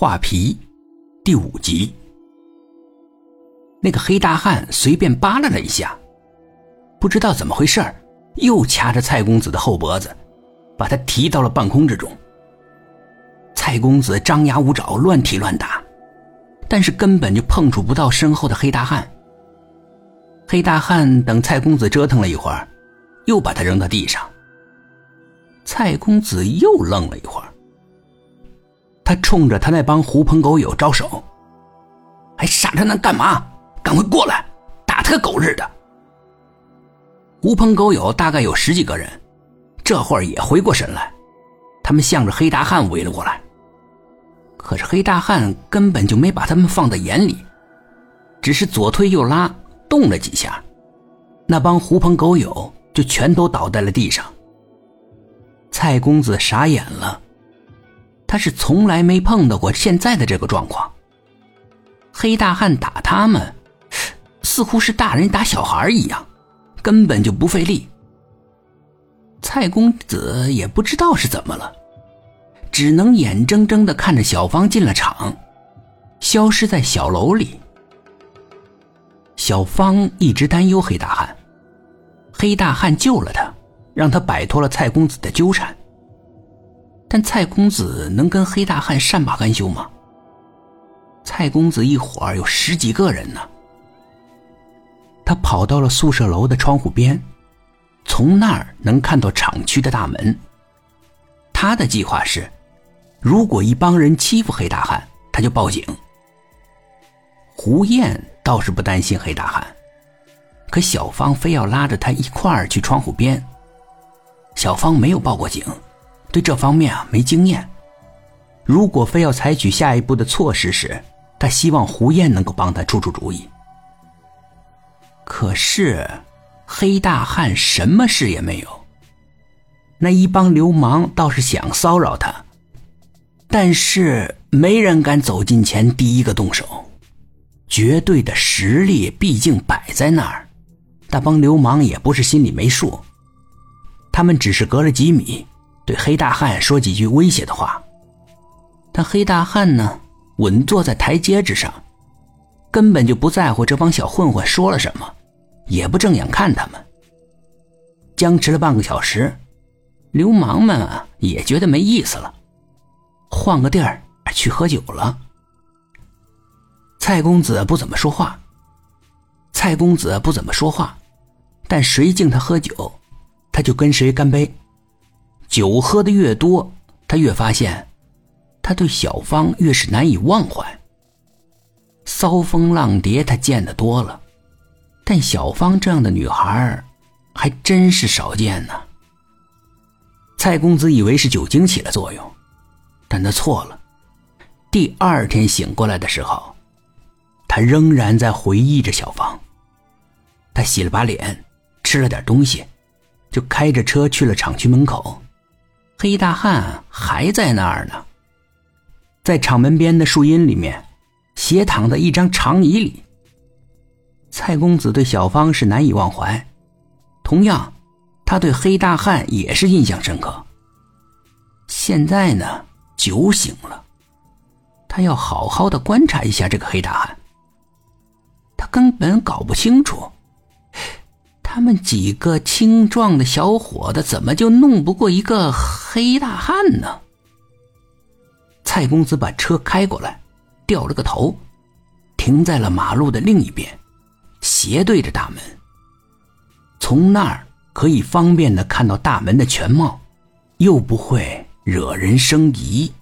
画皮，第五集。那个黑大汉随便扒拉了一下，不知道怎么回事又掐着蔡公子的后脖子，把他提到了半空之中。蔡公子张牙舞爪，乱踢乱打，但是根本就碰触不到身后的黑大汉。黑大汉等蔡公子折腾了一会儿，又把他扔到地上。蔡公子又愣了一会儿。他冲着他那帮狐朋狗友招手，还傻着那干嘛？赶快过来，打他个狗日的！狐朋狗友大概有十几个人，这会儿也回过神来，他们向着黑大汉围了过来。可是黑大汉根本就没把他们放在眼里，只是左推右拉，动了几下，那帮狐朋狗友就全都倒在了地上。蔡公子傻眼了。他是从来没碰到过现在的这个状况。黑大汉打他们，似乎是大人打小孩一样，根本就不费力。蔡公子也不知道是怎么了，只能眼睁睁的看着小芳进了场，消失在小楼里。小芳一直担忧黑大汉，黑大汉救了他，让他摆脱了蔡公子的纠缠。但蔡公子能跟黑大汉善罢甘休吗？蔡公子一伙儿有十几个人呢。他跑到了宿舍楼的窗户边，从那儿能看到厂区的大门。他的计划是，如果一帮人欺负黑大汉，他就报警。胡燕倒是不担心黑大汉，可小芳非要拉着他一块儿去窗户边。小芳没有报过警。对这方面啊没经验，如果非要采取下一步的措施时，他希望胡燕能够帮他出出主意。可是，黑大汉什么事也没有。那一帮流氓倒是想骚扰他，但是没人敢走近前第一个动手。绝对的实力毕竟摆在那儿，那帮流氓也不是心里没数，他们只是隔了几米。对黑大汉说几句威胁的话，但黑大汉呢，稳坐在台阶之上，根本就不在乎这帮小混混说了什么，也不正眼看他们。僵持了半个小时，流氓们啊也觉得没意思了，换个地儿去喝酒了。蔡公子不怎么说话，蔡公子不怎么说话，但谁敬他喝酒，他就跟谁干杯。酒喝的越多，他越发现，他对小芳越是难以忘怀。骚风浪蝶他见得多了，但小芳这样的女孩，还真是少见呢。蔡公子以为是酒精起了作用，但他错了。第二天醒过来的时候，他仍然在回忆着小芳。他洗了把脸，吃了点东西，就开着车去了厂区门口。黑大汉还在那儿呢，在厂门边的树荫里面，斜躺在一张长椅里。蔡公子对小芳是难以忘怀，同样，他对黑大汉也是印象深刻。现在呢，酒醒了，他要好好的观察一下这个黑大汉。他根本搞不清楚。他们几个青壮的小伙子怎么就弄不过一个黑大汉呢？蔡公子把车开过来，掉了个头，停在了马路的另一边，斜对着大门。从那儿可以方便的看到大门的全貌，又不会惹人生疑。